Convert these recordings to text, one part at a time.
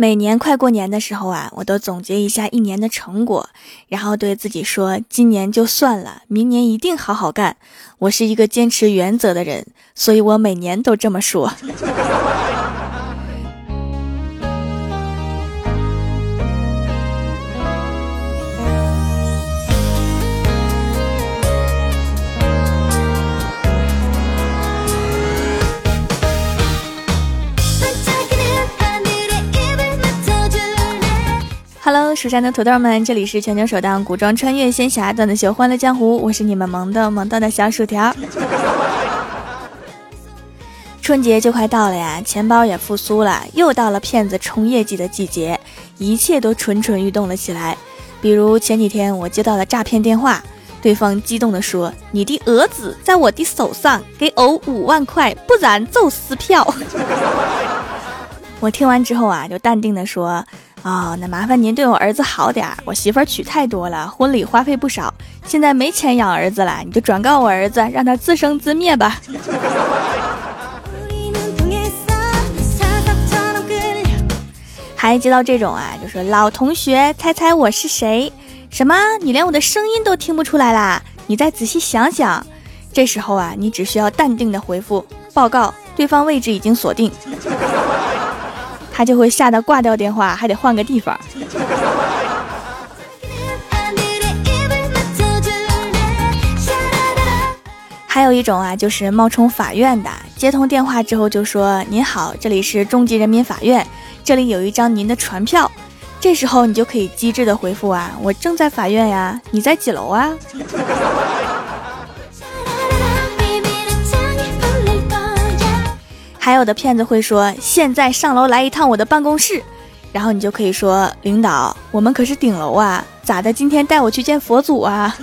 每年快过年的时候啊，我都总结一下一年的成果，然后对自己说：今年就算了，明年一定好好干。我是一个坚持原则的人，所以我每年都这么说。蜀山的土豆们，这里是全球首档古装穿越仙侠段子秀《欢乐江湖》，我是你们萌的萌到的小薯条。春节就快到了呀，钱包也复苏了，又到了骗子冲业绩的季节，一切都蠢蠢欲动了起来。比如前几天我接到了诈骗电话，对方激动地说：“你的儿子在我的手上，给偶五万块，不然就撕票。” 我听完之后啊，就淡定地说。哦，那麻烦您对我儿子好点儿，我媳妇儿娶太多了，婚礼花费不少，现在没钱养儿子了，你就转告我儿子，让他自生自灭吧。还接到这种啊，就说老同学，猜猜我是谁？什么？你连我的声音都听不出来啦？你再仔细想想。这时候啊，你只需要淡定的回复报告，对方位置已经锁定。他就会吓得挂掉电话，还得换个地方。还有一种啊，就是冒充法院的，接通电话之后就说：“您好，这里是中级人民法院，这里有一张您的传票。”这时候你就可以机智的回复啊：“我正在法院呀，你在几楼啊？”还有的骗子会说：“现在上楼来一趟我的办公室。”然后你就可以说：“领导，我们可是顶楼啊，咋的？今天带我去见佛祖啊？”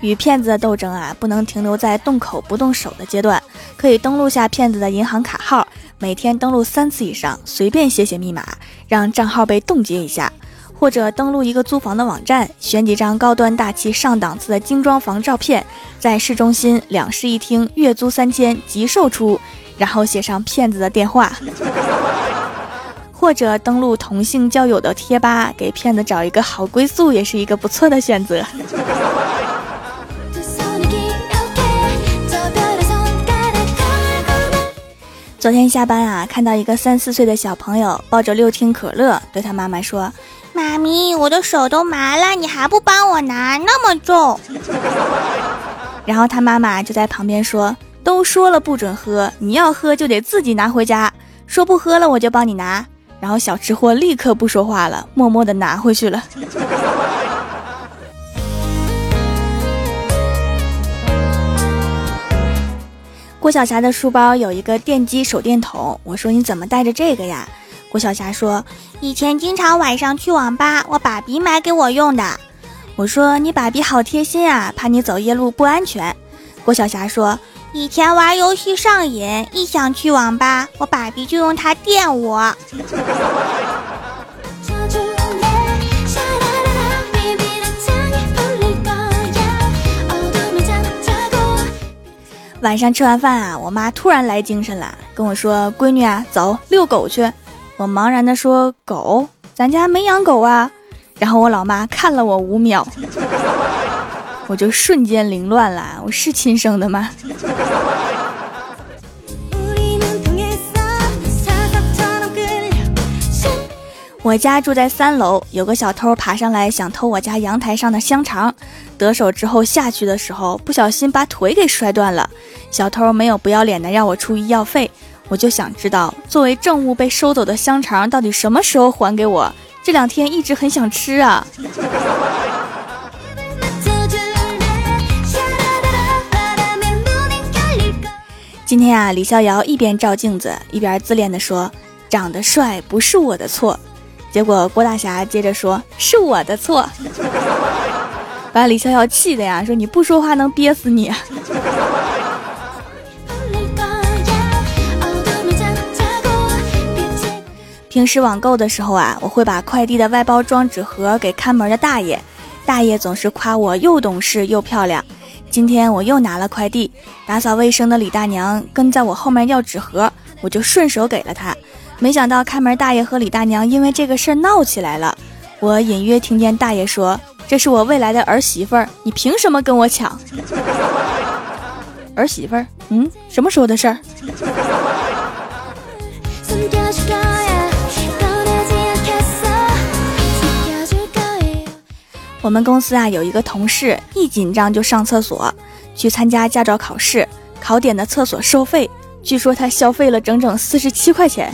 与骗子的斗争啊，不能停留在动口不动手的阶段，可以登录下骗子的银行卡号，每天登录三次以上，随便写写密码，让账号被冻结一下。或者登录一个租房的网站，选几张高端大气上档次的精装房照片，在市中心两室一厅，月租三千，即售出，然后写上骗子的电话。或者登录同性交友的贴吧，给骗子找一个好归宿，也是一个不错的选择。昨天下班啊，看到一个三四岁的小朋友抱着六听可乐，对他妈妈说。妈咪，我的手都麻了，你还不帮我拿，那么重。然后他妈妈就在旁边说：“都说了不准喝，你要喝就得自己拿回家。说不喝了我就帮你拿。”然后小吃货立刻不说话了，默默的拿回去了。郭晓霞的书包有一个电击手电筒，我说你怎么带着这个呀？郭晓霞说：“以前经常晚上去网吧，我爸比买给我用的。”我说：“你爸比好贴心啊，怕你走夜路不安全。”郭晓霞说：“以前玩游戏上瘾，一想去网吧，我爸比就用它电我。”晚上吃完饭啊，我妈突然来精神了，跟我说：“闺女啊，走遛狗去。”我茫然的说：“狗，咱家没养狗啊。”然后我老妈看了我五秒，我就瞬间凌乱了。我是亲生的吗？我家住在三楼，有个小偷爬上来想偷我家阳台上的香肠，得手之后下去的时候不小心把腿给摔断了。小偷没有不要脸的让我出医药费。我就想知道，作为证物被收走的香肠到底什么时候还给我？这两天一直很想吃啊。今天啊，李逍遥一边照镜子，一边自恋的说：“长得帅不是我的错。”结果郭大侠接着说：“是我的错。”把李逍遥气的呀，说：“你不说话能憋死你。”平时网购的时候啊，我会把快递的外包装纸盒给看门的大爷。大爷总是夸我又懂事又漂亮。今天我又拿了快递，打扫卫生的李大娘跟在我后面要纸盒，我就顺手给了她。没想到看门大爷和李大娘因为这个事儿闹起来了。我隐约听见大爷说：“这是我未来的儿媳妇儿，你凭什么跟我抢？” 儿媳妇儿，嗯，什么时候的事儿？我们公司啊有一个同事，一紧张就上厕所，去参加驾照考试，考点的厕所收费，据说他消费了整整四十七块钱。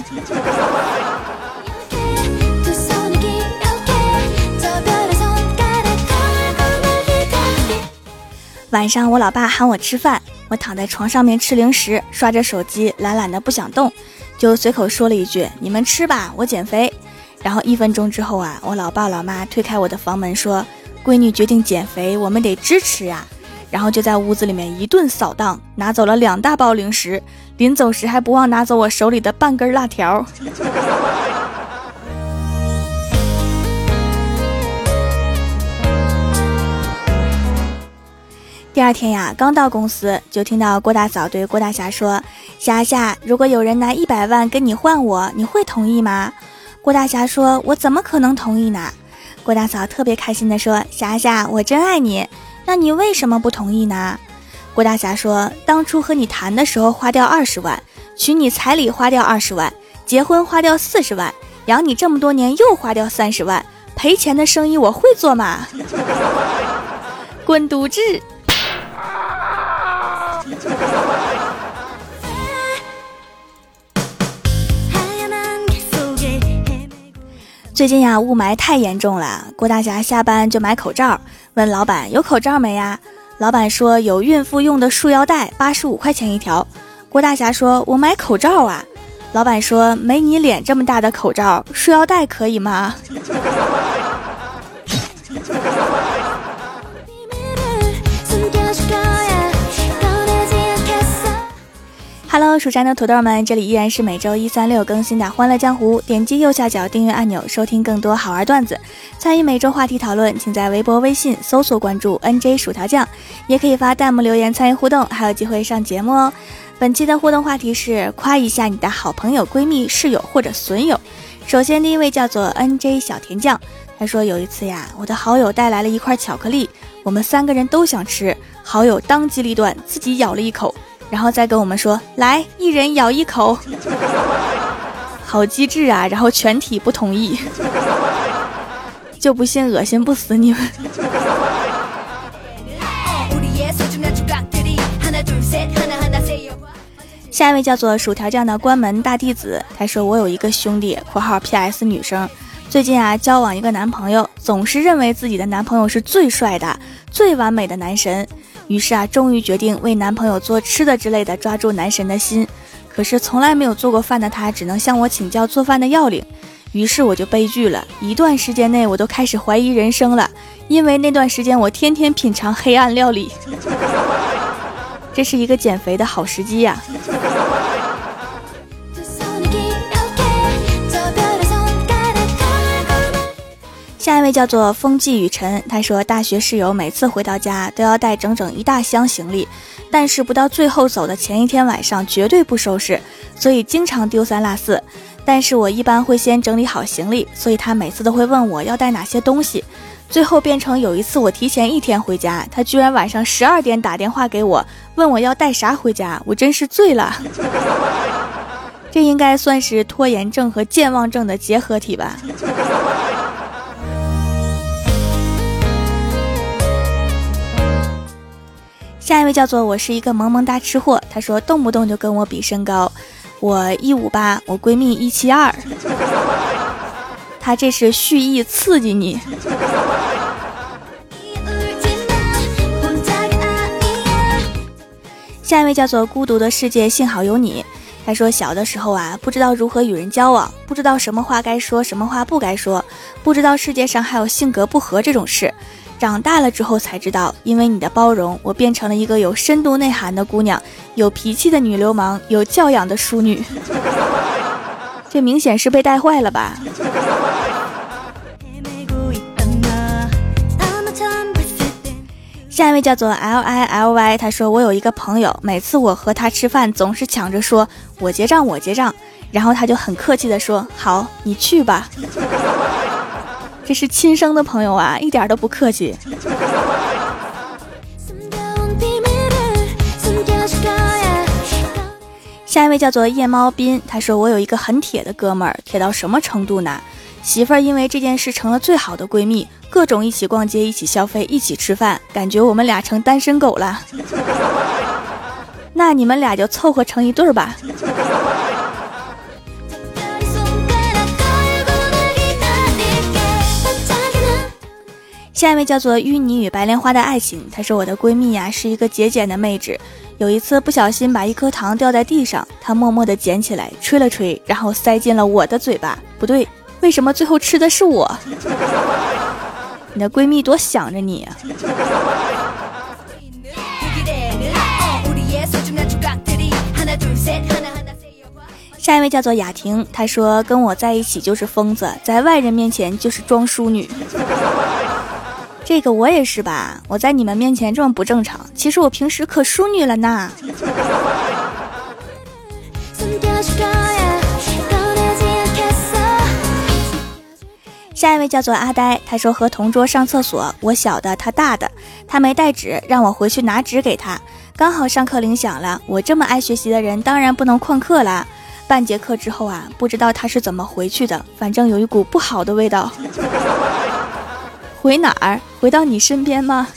晚上我老爸喊我吃饭，我躺在床上面吃零食，刷着手机，懒懒的不想动，就随口说了一句：“你们吃吧，我减肥。”然后一分钟之后啊，我老爸老妈推开我的房门说。闺女决定减肥，我们得支持呀。然后就在屋子里面一顿扫荡，拿走了两大包零食，临走时还不忘拿走我手里的半根辣条。第二天呀，刚到公司就听到郭大嫂对郭大侠说：“霞霞，如果有人拿一百万跟你换我，你会同意吗？”郭大侠说：“我怎么可能同意呢？”郭大嫂特别开心地说：“霞霞，我真爱你，那你为什么不同意呢？”郭大侠说：“当初和你谈的时候花掉二十万，娶你彩礼花掉二十万，结婚花掉四十万，养你这么多年又花掉三十万，赔钱的生意我会做吗？” 滚犊子！最近呀，雾霾太严重了。郭大侠下班就买口罩，问老板有口罩没呀？老板说有孕妇用的束腰带，八十五块钱一条。郭大侠说：“我买口罩啊。”老板说：“没你脸这么大的口罩，束腰带可以吗？” Hello，蜀山的土豆们，这里依然是每周一、三、六更新的《欢乐江湖》。点击右下角订阅按钮，收听更多好玩段子。参与每周话题讨论，请在微博、微信搜索关注 “nj 薯条酱”，也可以发弹幕留言参与互动，还有机会上节目哦。本期的互动话题是夸一下你的好朋友、闺蜜、室友或者损友。首先，第一位叫做 nj 小甜酱，他说有一次呀，我的好友带来了一块巧克力，我们三个人都想吃，好友当机立断自己咬了一口。然后再跟我们说，来，一人咬一口，好机智啊！然后全体不同意，就不信恶心不死你们。下一位叫做薯条酱的关门大弟子，他说我有一个兄弟（括号 P.S. 女生），最近啊交往一个男朋友，总是认为自己的男朋友是最帅的、最完美的男神。于是啊，终于决定为男朋友做吃的之类的，抓住男神的心。可是从来没有做过饭的他，只能向我请教做饭的要领。于是我就悲剧了，一段时间内我都开始怀疑人生了，因为那段时间我天天品尝黑暗料理。这是一个减肥的好时机呀。下一位叫做风季雨晨，他说大学室友每次回到家都要带整整一大箱行李，但是不到最后走的前一天晚上绝对不收拾，所以经常丢三落四。但是我一般会先整理好行李，所以他每次都会问我要带哪些东西。最后变成有一次我提前一天回家，他居然晚上十二点打电话给我，问我要带啥回家，我真是醉了。这应该算是拖延症和健忘症的结合体吧。下一位叫做我是一个萌萌哒吃货，他说动不动就跟我比身高，我一五八，我闺蜜一七二，他这是蓄意刺激你。下一位叫做孤独的世界，幸好有你。他说小的时候啊，不知道如何与人交往，不知道什么话该说，什么话不该说，不知道世界上还有性格不合这种事。长大了之后才知道，因为你的包容，我变成了一个有深度内涵的姑娘，有脾气的女流氓，有教养的淑女。这明显是被带坏了吧？下一位叫做 L I L Y，他说我有一个朋友，每次我和他吃饭，总是抢着说我结账，我结账，然后他就很客气的说好，你去吧。这是亲生的朋友啊，一点都不客气。下一位叫做夜猫斌，他说我有一个很铁的哥们儿，铁到什么程度呢？媳妇儿因为这件事成了最好的闺蜜，各种一起逛街、一起消费、一起吃饭，感觉我们俩成单身狗了。那你们俩就凑合成一对儿吧。下一位叫做淤泥与白莲花的爱情，她说我的闺蜜呀是一个节俭的妹纸。有一次不小心把一颗糖掉在地上，她默默地捡起来，吹了吹，然后塞进了我的嘴巴。不对，为什么最后吃的是我？你的闺蜜多想着你啊！下一位叫做雅婷，她说跟我在一起就是疯子，在外人面前就是装淑女。这个我也是吧，我在你们面前这么不正常，其实我平时可淑女了呢。下一位叫做阿呆，他说和同桌上厕所，我小的他大的，他没带纸，让我回去拿纸给他。刚好上课铃响了，我这么爱学习的人，当然不能旷课啦。半节课之后啊，不知道他是怎么回去的，反正有一股不好的味道。回哪儿？回到你身边吗？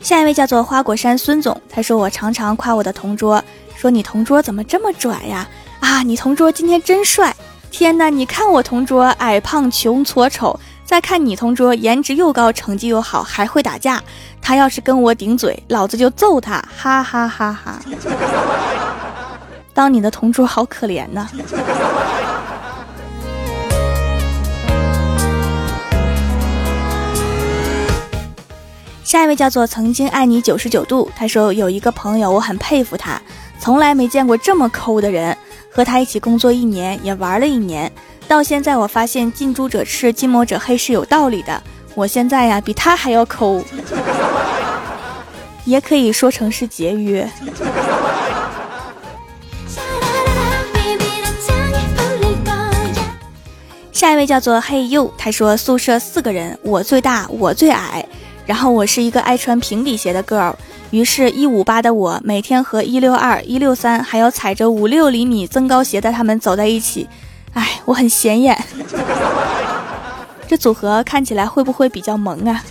下一位叫做花果山孙总，他说我常常夸我的同桌，说你同桌怎么这么拽呀？啊，你同桌今天真帅！天哪，你看我同桌矮胖穷矬丑，再看你同桌颜值又高，成绩又好，还会打架。他要是跟我顶嘴，老子就揍他！哈哈哈哈。当你的同桌好可怜呐。下一位叫做曾经爱你九十九度，他说有一个朋友，我很佩服他，从来没见过这么抠的人。和他一起工作一年，也玩了一年，到现在我发现近朱者赤，近墨者黑是有道理的。我现在呀，比他还要抠，也可以说成是节约。下一位叫做嘿呦，他说宿舍四个人，我最大，我最矮，然后我是一个爱穿平底鞋的 girl，于是，一五八的我每天和一六二、一六三，还有踩着五六厘米增高鞋的他们走在一起，哎，我很显眼，这组合看起来会不会比较萌啊？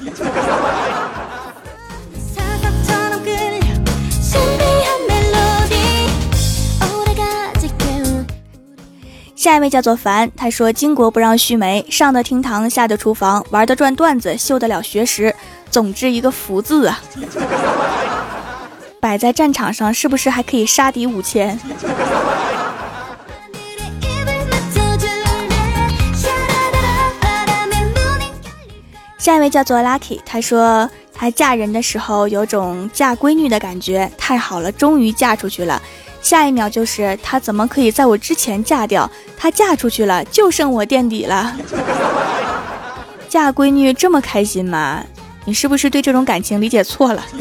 下一位叫做凡，他说：“巾帼不让须眉，上得厅堂，下得厨房，玩得转段子，绣得了学识，总之一个福字啊！摆在战场上，是不是还可以杀敌五千？” 下一位叫做 Lucky，他说：“他嫁人的时候有种嫁闺女的感觉，太好了，终于嫁出去了。”下一秒就是她怎么可以在我之前嫁掉？她嫁出去了，就剩我垫底了。嫁闺女这么开心吗？你是不是对这种感情理解错了？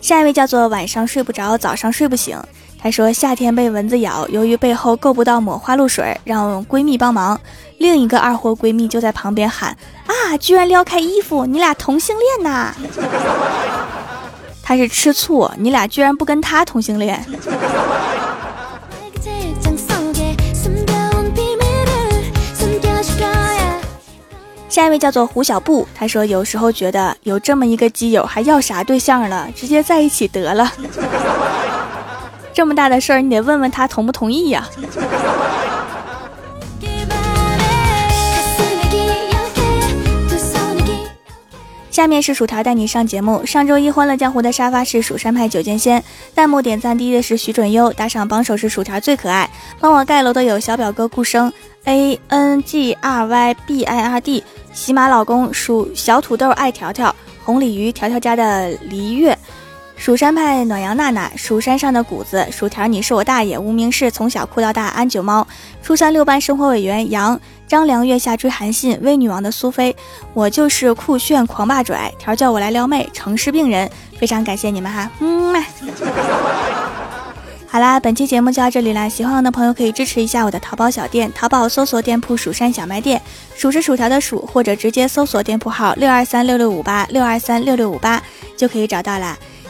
下一位叫做晚上睡不着，早上睡不醒。她说夏天被蚊子咬，由于背后够不到抹花露水，让闺蜜帮忙。另一个二货闺蜜就在旁边喊：“啊，居然撩开衣服，你俩同性恋呐？”他是吃醋，你俩居然不跟他同性恋。下一位叫做胡小布，他说有时候觉得有这么一个基友，还要啥对象了？直接在一起得了。这么大的事儿，你得问问他同不同意呀。下面是薯条带你上节目。上周一欢乐江湖的沙发是蜀山派九剑仙，弹幕点赞第一的是徐准优，打赏榜首是薯条最可爱。帮我盖楼的有小表哥顾生，A N G R Y B I R D，喜马老公属小土豆爱条条，红鲤鱼条条家的黎月，蜀山派暖阳娜娜，蜀山上的谷子，薯条你是我大爷，无名氏从小哭到大，安九猫，初三六班生活委员杨张良月下追韩信，威女王的苏菲，我就是酷炫狂霸拽，条叫我来撩妹，城市病人，非常感谢你们哈，嗯。好啦，本期节目就到这里啦！喜欢我的朋友可以支持一下我的淘宝小店，淘宝搜索店铺“蜀山小卖店”，数是薯条的数，或者直接搜索店铺号六二三六六五八六二三六六五八就可以找到啦。